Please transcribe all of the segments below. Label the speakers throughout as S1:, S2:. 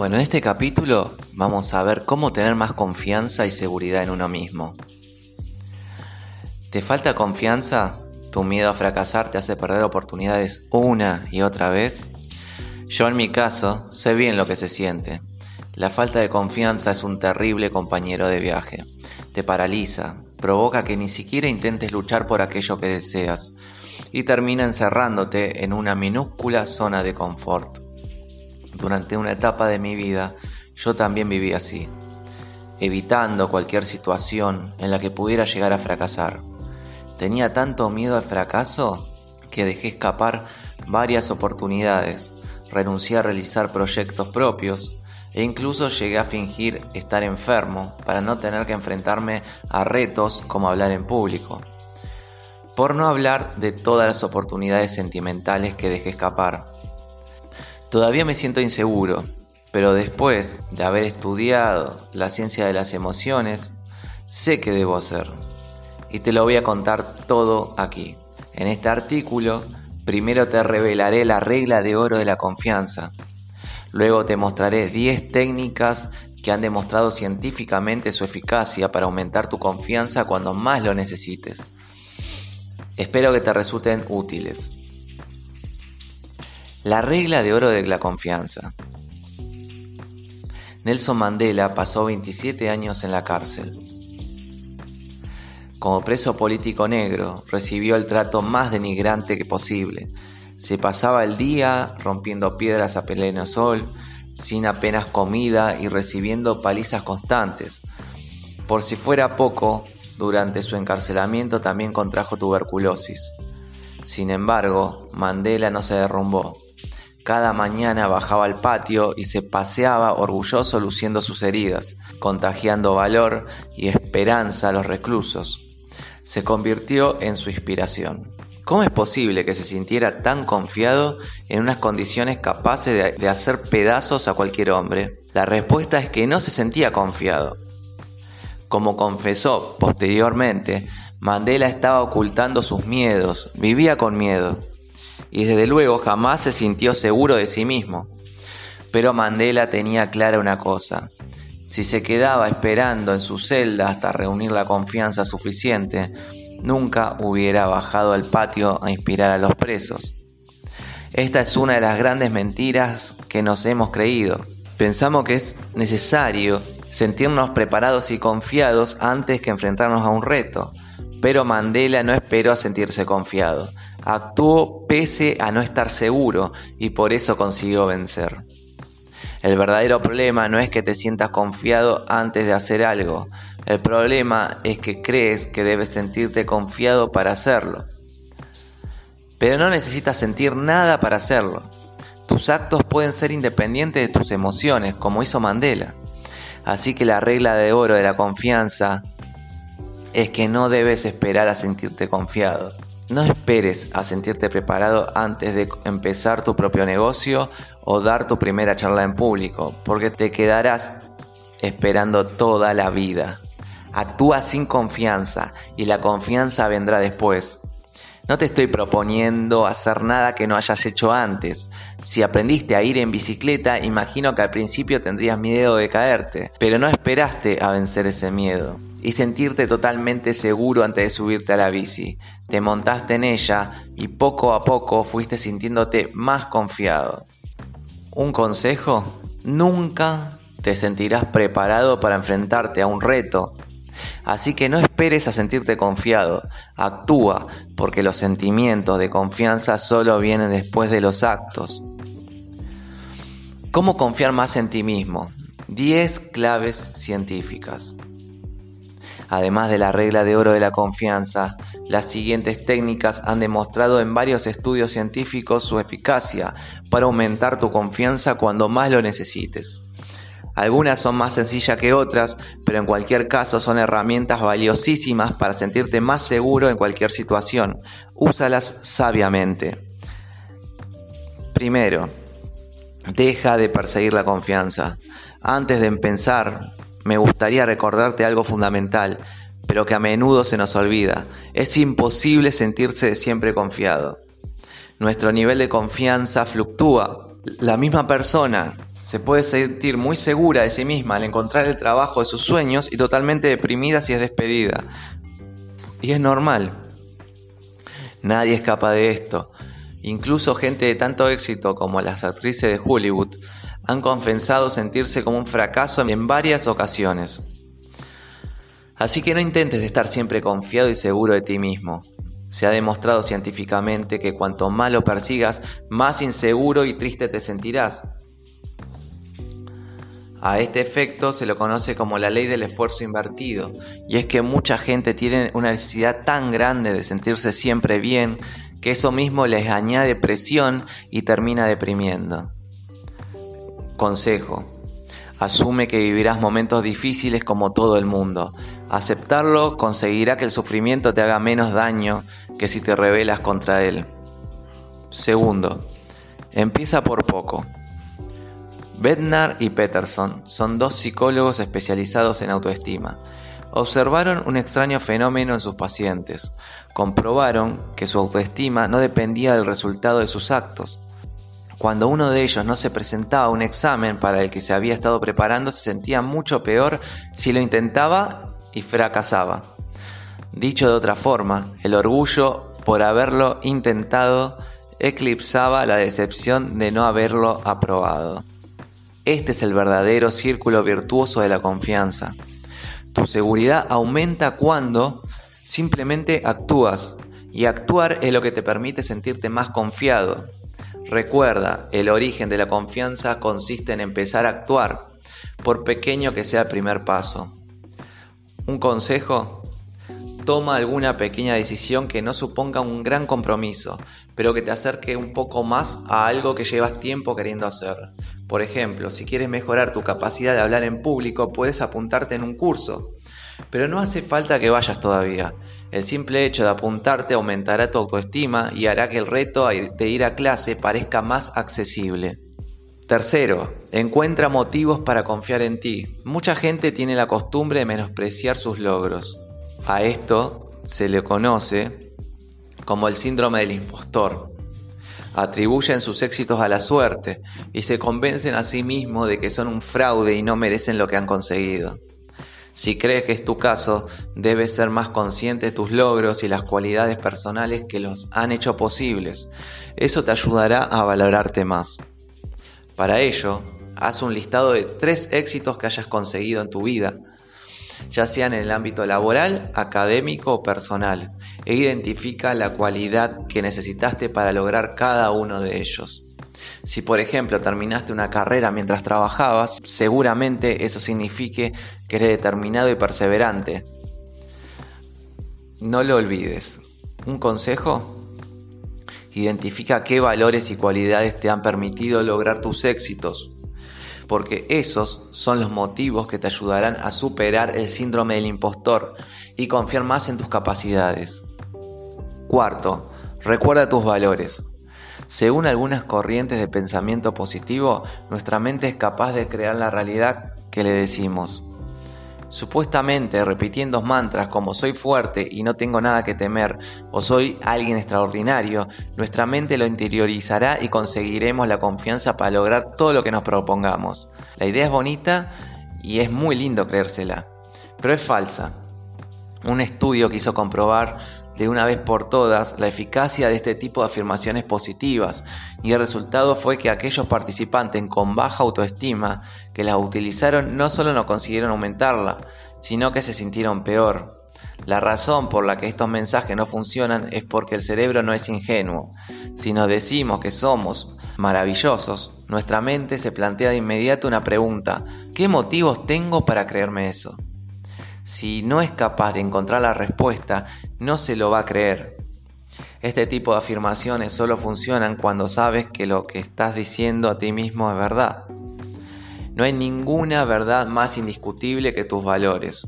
S1: Bueno, en este capítulo vamos a ver cómo tener más confianza y seguridad en uno mismo. ¿Te falta confianza? ¿Tu miedo a fracasar te hace perder oportunidades una y otra vez? Yo en mi caso sé bien lo que se siente. La falta de confianza es un terrible compañero de viaje. Te paraliza, provoca que ni siquiera intentes luchar por aquello que deseas y termina encerrándote en una minúscula zona de confort. Durante una etapa de mi vida yo también viví así, evitando cualquier situación en la que pudiera llegar a fracasar. Tenía tanto miedo al fracaso que dejé escapar varias oportunidades, renuncié a realizar proyectos propios e incluso llegué a fingir estar enfermo para no tener que enfrentarme a retos como hablar en público. Por no hablar de todas las oportunidades sentimentales que dejé escapar, Todavía me siento inseguro, pero después de haber estudiado la ciencia de las emociones, sé qué debo hacer. Y te lo voy a contar todo aquí. En este artículo, primero te revelaré la regla de oro de la confianza. Luego te mostraré 10 técnicas que han demostrado científicamente su eficacia para aumentar tu confianza cuando más lo necesites. Espero que te resulten útiles. La regla de oro de la confianza. Nelson Mandela pasó 27 años en la cárcel. Como preso político negro, recibió el trato más denigrante que posible. Se pasaba el día rompiendo piedras a pleno sol, sin apenas comida y recibiendo palizas constantes. Por si fuera poco, durante su encarcelamiento también contrajo tuberculosis. Sin embargo, Mandela no se derrumbó. Cada mañana bajaba al patio y se paseaba orgulloso luciendo sus heridas, contagiando valor y esperanza a los reclusos. Se convirtió en su inspiración. ¿Cómo es posible que se sintiera tan confiado en unas condiciones capaces de, hacer pedazos a cualquier hombre? La respuesta es que no se sentía confiado. Como confesó posteriormente, Mandela estaba ocultando sus miedos, vivía con miedo y desde luego jamás se sintió seguro de sí mismo. Pero Mandela tenía clara una cosa. Si se quedaba esperando en su celda hasta reunir la confianza suficiente, nunca hubiera bajado al patio a inspirar a los presos. Esta es una de las grandes mentiras que nos hemos creído. Pensamos que es necesario sentirnos preparados y confiados antes que enfrentarnos a un reto, pero Mandela no esperó a sentirse confiado. Actuó pese a no estar seguro y por eso consiguió vencer. El verdadero problema no es que te sientas confiado antes de hacer algo. El problema es que crees que debes sentirte confiado para hacerlo. Pero no necesitas sentir nada para hacerlo. Tus actos pueden ser independientes de tus emociones, como hizo Mandela. Así que la regla de oro de la confianza es que no debes esperar a sentirte confiado. No esperes a sentirte preparado antes de empezar tu propio negocio o dar tu primera charla en público, porque te quedarás esperando toda la vida. Actúa sin confianza y la confianza vendrá después. No te estoy proponiendo hacer nada que no hayas hecho antes. Si aprendiste a ir en bicicleta, imagino que al principio tendrías miedo de caerte, pero no esperaste a vencer ese miedo y sentirte totalmente seguro antes de subirte a la bici. Te montaste en ella y poco a poco fuiste sintiéndote más confiado. Un consejo, nunca te sentirás preparado para enfrentarte a un reto. Así que no esperes a sentirte confiado, actúa, porque los sentimientos de confianza solo vienen después de los actos. ¿Cómo confiar más en ti mismo? 10 claves científicas. Además de la regla de oro de la confianza, las siguientes técnicas han demostrado en varios estudios científicos su eficacia para aumentar tu confianza cuando más lo necesites. Algunas son más sencillas que otras, pero en cualquier caso son herramientas valiosísimas para sentirte más seguro en cualquier situación. Úsalas sabiamente. Primero, deja de perseguir la confianza. Antes de pensar me gustaría recordarte algo fundamental, pero que a menudo se nos olvida. Es imposible sentirse siempre confiado. Nuestro nivel de confianza fluctúa. La misma persona se puede sentir muy segura de sí misma al encontrar el trabajo de sus sueños y totalmente deprimida si es despedida. Y es normal. Nadie escapa de esto. Incluso gente de tanto éxito como las actrices de Hollywood han confesado sentirse como un fracaso en varias ocasiones. Así que no intentes estar siempre confiado y seguro de ti mismo. Se ha demostrado científicamente que cuanto más lo persigas, más inseguro y triste te sentirás. A este efecto se lo conoce como la ley del esfuerzo invertido, y es que mucha gente tiene una necesidad tan grande de sentirse siempre bien que eso mismo les añade presión y termina deprimiendo. Consejo. Asume que vivirás momentos difíciles como todo el mundo. Aceptarlo conseguirá que el sufrimiento te haga menos daño que si te rebelas contra él. Segundo, empieza por poco. Bednar y Peterson son dos psicólogos especializados en autoestima. Observaron un extraño fenómeno en sus pacientes. Comprobaron que su autoestima no dependía del resultado de sus actos. Cuando uno de ellos no se presentaba a un examen para el que se había estado preparando, se sentía mucho peor si lo intentaba y fracasaba. Dicho de otra forma, el orgullo por haberlo intentado eclipsaba la decepción de no haberlo aprobado. Este es el verdadero círculo virtuoso de la confianza. Tu seguridad aumenta cuando simplemente actúas y actuar es lo que te permite sentirte más confiado. Recuerda, el origen de la confianza consiste en empezar a actuar, por pequeño que sea el primer paso. Un consejo, toma alguna pequeña decisión que no suponga un gran compromiso, pero que te acerque un poco más a algo que llevas tiempo queriendo hacer. Por ejemplo, si quieres mejorar tu capacidad de hablar en público, puedes apuntarte en un curso. Pero no hace falta que vayas todavía. El simple hecho de apuntarte aumentará tu autoestima y hará que el reto de ir a clase parezca más accesible. Tercero, encuentra motivos para confiar en ti. Mucha gente tiene la costumbre de menospreciar sus logros. A esto se le conoce como el síndrome del impostor. Atribuyen sus éxitos a la suerte y se convencen a sí mismos de que son un fraude y no merecen lo que han conseguido. Si crees que es tu caso, debes ser más consciente de tus logros y las cualidades personales que los han hecho posibles. Eso te ayudará a valorarte más. Para ello, haz un listado de tres éxitos que hayas conseguido en tu vida ya sea en el ámbito laboral, académico o personal, e identifica la cualidad que necesitaste para lograr cada uno de ellos. Si por ejemplo terminaste una carrera mientras trabajabas, seguramente eso signifique que eres determinado y perseverante. No lo olvides. Un consejo Identifica qué valores y cualidades te han permitido lograr tus éxitos porque esos son los motivos que te ayudarán a superar el síndrome del impostor y confiar más en tus capacidades. Cuarto, recuerda tus valores. Según algunas corrientes de pensamiento positivo, nuestra mente es capaz de crear la realidad que le decimos. Supuestamente repitiendo mantras como soy fuerte y no tengo nada que temer o soy alguien extraordinario, nuestra mente lo interiorizará y conseguiremos la confianza para lograr todo lo que nos propongamos. La idea es bonita y es muy lindo creérsela, pero es falsa. Un estudio quiso comprobar de una vez por todas la eficacia de este tipo de afirmaciones positivas y el resultado fue que aquellos participantes con baja autoestima que las utilizaron no solo no consiguieron aumentarla, sino que se sintieron peor. La razón por la que estos mensajes no funcionan es porque el cerebro no es ingenuo. Si nos decimos que somos maravillosos, nuestra mente se plantea de inmediato una pregunta, ¿qué motivos tengo para creerme eso? Si no es capaz de encontrar la respuesta, no se lo va a creer. Este tipo de afirmaciones solo funcionan cuando sabes que lo que estás diciendo a ti mismo es verdad. No hay ninguna verdad más indiscutible que tus valores.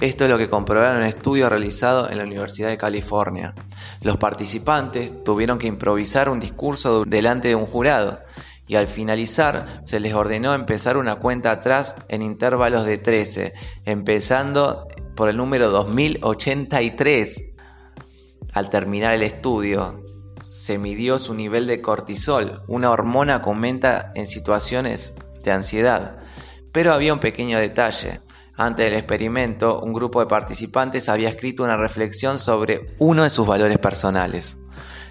S1: Esto es lo que comprobaron en un estudio realizado en la Universidad de California. Los participantes tuvieron que improvisar un discurso delante de un jurado y al finalizar se les ordenó empezar una cuenta atrás en intervalos de 13, empezando por el número 2083. Al terminar el estudio, se midió su nivel de cortisol, una hormona que aumenta en situaciones siente ansiedad. Pero había un pequeño detalle. Antes del experimento, un grupo de participantes había escrito una reflexión sobre uno de sus valores personales.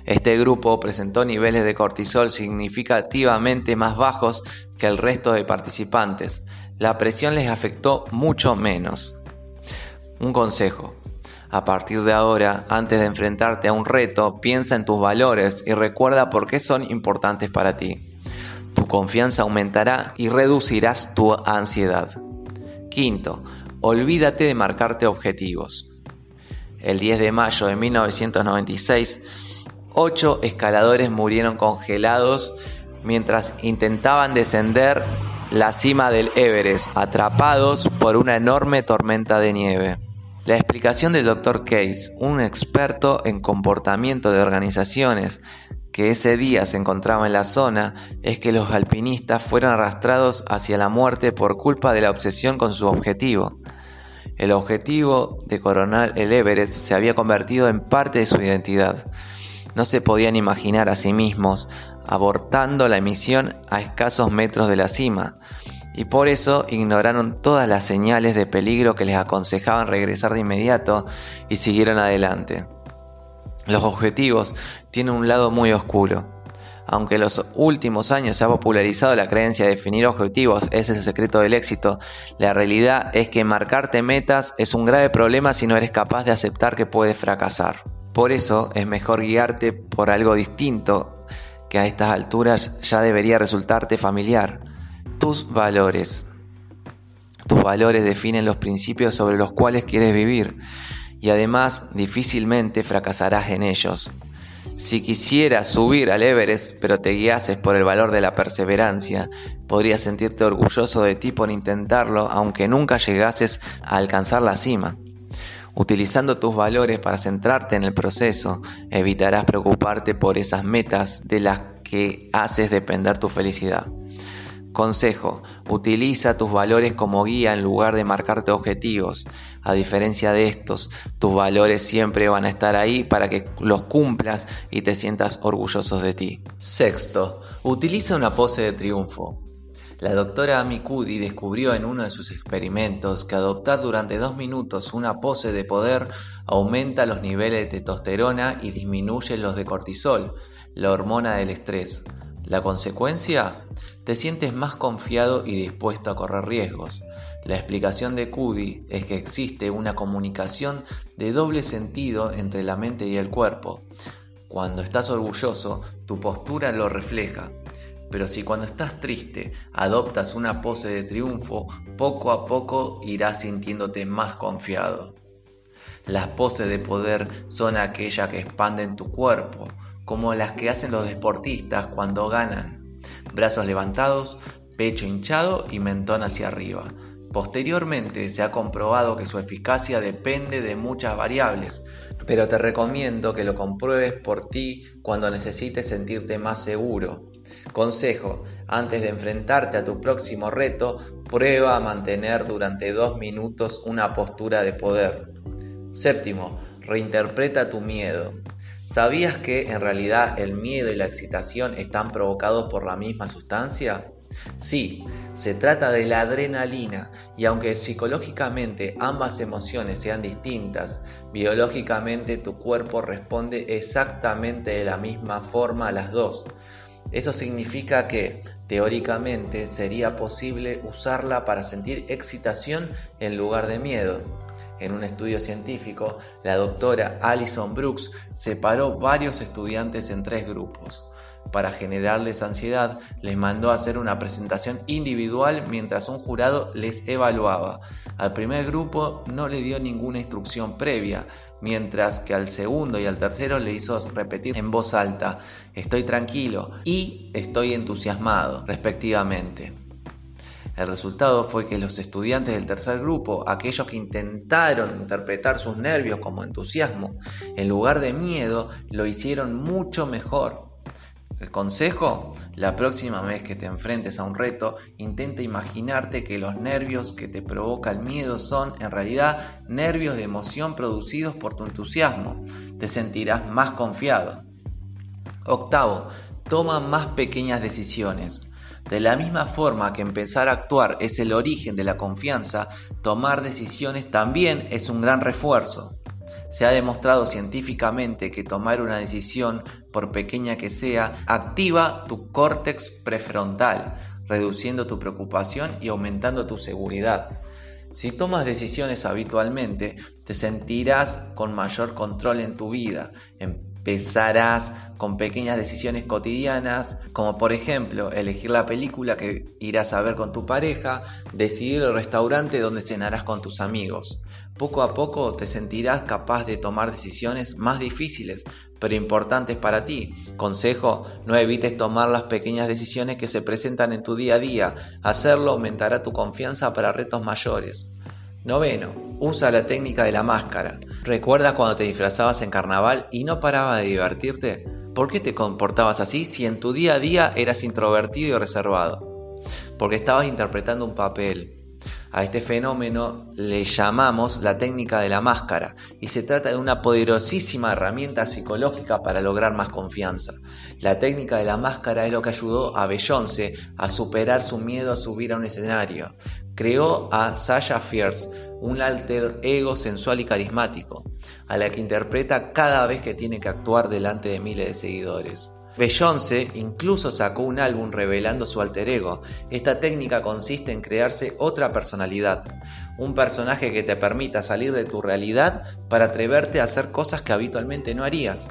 S1: Este grupo presentó niveles de cortisol significativamente más bajos que el resto de participantes. La presión les afectó mucho menos. Un consejo. A partir de ahora, antes de enfrentarte a un reto, piensa en tus valores y recuerda por qué son importantes para ti. Tu confianza aumentará y reducirás tu ansiedad. Quinto, olvídate de marcarte objetivos. El 10 de mayo de 1996, ocho escaladores murieron congelados mientras intentaban descender la cima del Everest, atrapados por una enorme tormenta de nieve. La explicación del Dr. Case, un experto en comportamiento de organizaciones que ese día se encontraba en la zona, es que los alpinistas fueron arrastrados hacia la muerte por culpa de la obsesión con su objetivo. El objetivo de coronar el Everest se había convertido en parte de su identidad no se podían imaginar a sí mismos abortando la emisión a escasos metros de la cima, y por eso ignoraron todas las señales de peligro que les aconsejaban regresar de inmediato y siguieron adelante. Los objetivos tienen un lado muy oscuro. Aunque en los últimos años se ha popularizado la creencia de definir objetivos es el secreto del éxito, la realidad es que marcarte metas es un grave problema si no eres capaz de aceptar que puedes fracasar. Por eso es mejor guiarte por algo distinto que a estas alturas ya debería resultarte familiar. Tus valores. Tus valores definen los principios sobre los cuales quieres vivir y además difícilmente fracasarás en ellos. Si quisieras subir al Everest pero te guiases por el valor de la perseverancia, podrías sentirte orgulloso de ti por intentarlo aunque nunca llegases a alcanzar la cima. Utilizando tus valores para centrarte en el proceso, evitarás preocuparte por esas metas de las que haces depender tu felicidad. Consejo, utiliza tus valores como guía en lugar de marcarte objetivos. A diferencia de estos, tus valores siempre van a estar ahí para que los cumplas y te sientas orgullosos de ti. Sexto, utiliza una pose de triunfo. La doctora Amy Cuddy descubrió en uno de sus experimentos que adoptar durante dos minutos una pose de poder aumenta los niveles de testosterona y disminuye los de cortisol, la hormona del estrés. La consecuencia, te sientes más confiado y dispuesto a correr riesgos. La explicación de Cuddy es que existe una comunicación de doble sentido entre la mente y el cuerpo. Cuando estás orgulloso, tu postura lo refleja. Pero si cuando estás triste adoptas una pose de triunfo, poco a poco irás sintiéndote más confiado. Las poses de poder son aquellas que expanden tu cuerpo, como las que hacen los deportistas cuando ganan. Brazos levantados, pecho hinchado y mentón hacia arriba. Posteriormente se ha comprobado que su eficacia depende de muchas variables, pero te recomiendo que lo compruebes por ti cuando necesites sentirte más seguro. Consejo, antes de enfrentarte a tu próximo reto, prueba a mantener durante dos minutos una postura de poder. Séptimo, reinterpreta tu miedo. ¿Sabías que en realidad el miedo y la excitación están provocados por la misma sustancia? Sí, se trata de la adrenalina y aunque psicológicamente ambas emociones sean distintas, biológicamente tu cuerpo responde exactamente de la misma forma a las dos. Eso significa que, teóricamente, sería posible usarla para sentir excitación en lugar de miedo. En un estudio científico, la doctora Alison Brooks separó varios estudiantes en tres grupos. Para generarles ansiedad, les mandó a hacer una presentación individual mientras un jurado les evaluaba. Al primer grupo no le dio ninguna instrucción previa, mientras que al segundo y al tercero le hizo repetir en voz alta, estoy tranquilo y estoy entusiasmado, respectivamente. El resultado fue que los estudiantes del tercer grupo, aquellos que intentaron interpretar sus nervios como entusiasmo, en lugar de miedo, lo hicieron mucho mejor. El consejo, la próxima vez que te enfrentes a un reto, intenta imaginarte que los nervios que te provoca el miedo son en realidad nervios de emoción producidos por tu entusiasmo. Te sentirás más confiado. Octavo, toma más pequeñas decisiones. De la misma forma que empezar a actuar es el origen de la confianza, tomar decisiones también es un gran refuerzo. Se ha demostrado científicamente que tomar una decisión, por pequeña que sea, activa tu córtex prefrontal, reduciendo tu preocupación y aumentando tu seguridad. Si tomas decisiones habitualmente, te sentirás con mayor control en tu vida, empezarás con pequeñas decisiones cotidianas, como por ejemplo elegir la película que irás a ver con tu pareja, decidir el restaurante donde cenarás con tus amigos. Poco a poco te sentirás capaz de tomar decisiones más difíciles, pero importantes para ti. Consejo, no evites tomar las pequeñas decisiones que se presentan en tu día a día. Hacerlo aumentará tu confianza para retos mayores. Noveno, usa la técnica de la máscara. ¿Recuerdas cuando te disfrazabas en carnaval y no paraba de divertirte? ¿Por qué te comportabas así si en tu día a día eras introvertido y reservado? Porque estabas interpretando un papel, a este fenómeno le llamamos la técnica de la máscara y se trata de una poderosísima herramienta psicológica para lograr más confianza. La técnica de la máscara es lo que ayudó a Beyoncé a superar su miedo a subir a un escenario. Creó a Sasha Fierce, un alter ego sensual y carismático, a la que interpreta cada vez que tiene que actuar delante de miles de seguidores. Beyoncé incluso sacó un álbum revelando su alter ego. Esta técnica consiste en crearse otra personalidad, un personaje que te permita salir de tu realidad para atreverte a hacer cosas que habitualmente no harías.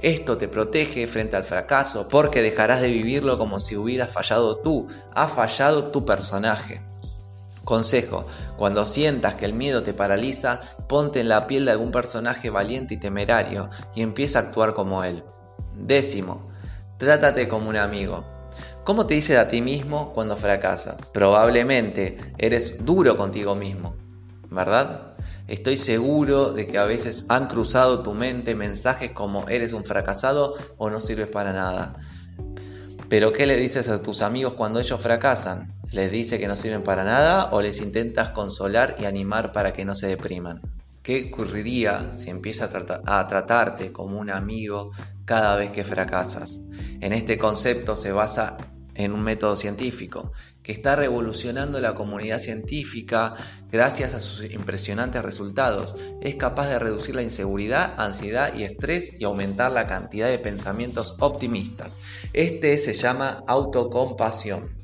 S1: Esto te protege frente al fracaso porque dejarás de vivirlo como si hubieras fallado tú, ha fallado tu personaje. Consejo, cuando sientas que el miedo te paraliza, ponte en la piel de algún personaje valiente y temerario y empieza a actuar como él. Décimo, Trátate como un amigo. ¿Cómo te dices a ti mismo cuando fracasas? Probablemente eres duro contigo mismo, ¿verdad? Estoy seguro de que a veces han cruzado tu mente mensajes como eres un fracasado o no sirves para nada. Pero ¿qué le dices a tus amigos cuando ellos fracasan? ¿Les dices que no sirven para nada o les intentas consolar y animar para que no se depriman? ¿Qué ocurriría si empiezas a, tratarte como un amigo cada vez que fracasas? En este concepto se basa en un método científico que está revolucionando la comunidad científica gracias a sus impresionantes resultados. Es capaz de reducir la inseguridad, ansiedad y estrés y aumentar la cantidad de pensamientos optimistas. Este se llama autocompasión.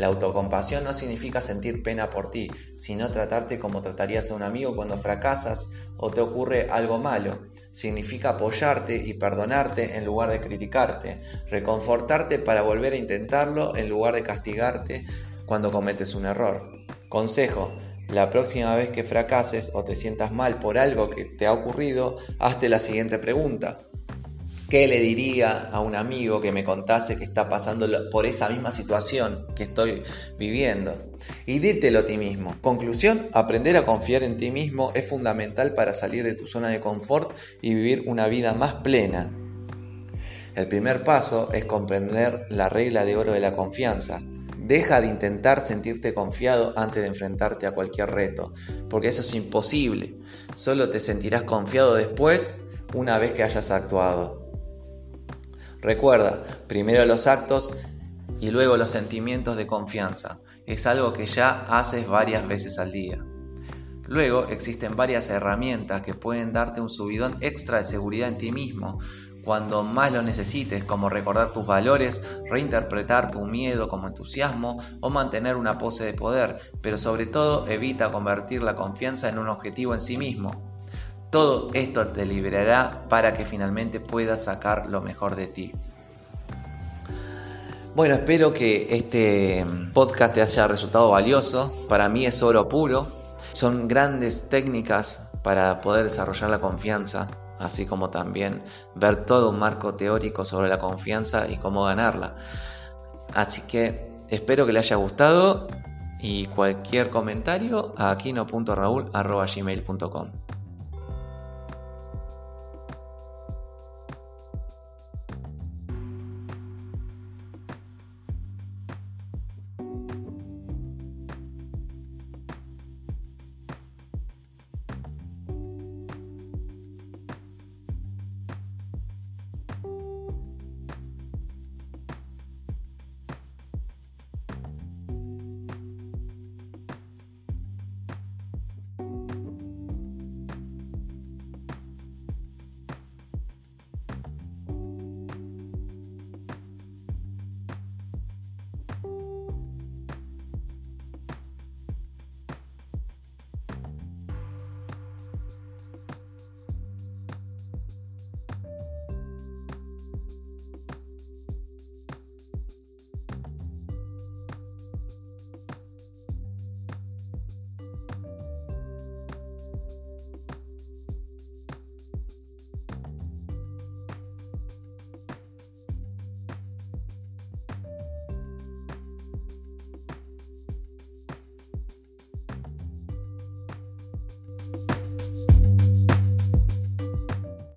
S1: La autocompasión no significa sentir pena por ti, sino tratarte como tratarías a un amigo cuando fracasas o te ocurre algo malo. Significa apoyarte y perdonarte en lugar de criticarte, reconfortarte para volver a intentarlo en lugar de castigarte cuando cometes un error. Consejo, la próxima vez que fracases o te sientas mal por algo que te ha ocurrido, hazte la siguiente pregunta. ¿Qué le diría a un amigo que me contase que está pasando por esa misma situación que estoy viviendo? Y dítelo a ti mismo. Conclusión, aprender a confiar en ti mismo es fundamental para salir de tu zona de confort y vivir una vida más plena. El primer paso es comprender la regla de oro de la confianza. Deja de intentar sentirte confiado antes de enfrentarte a cualquier reto, porque eso es imposible. Solo te sentirás confiado después una vez que hayas actuado. Recuerda, primero los actos y luego los sentimientos de confianza. Es algo que ya haces varias veces al día. Luego existen varias herramientas que pueden darte un subidón extra de seguridad en ti mismo cuando más lo necesites, como recordar tus valores, reinterpretar tu miedo como entusiasmo o mantener una pose de poder, pero sobre todo evita convertir la confianza en un objetivo en sí mismo. Todo esto te liberará para que finalmente puedas sacar lo mejor de ti. Bueno, espero que este podcast te haya resultado valioso. Para mí es oro puro. Son grandes técnicas para poder desarrollar la confianza, así como también ver todo un marco teórico sobre la confianza y cómo ganarla. Así que espero que le haya gustado y cualquier comentario a aquino.raúl.gmail.com.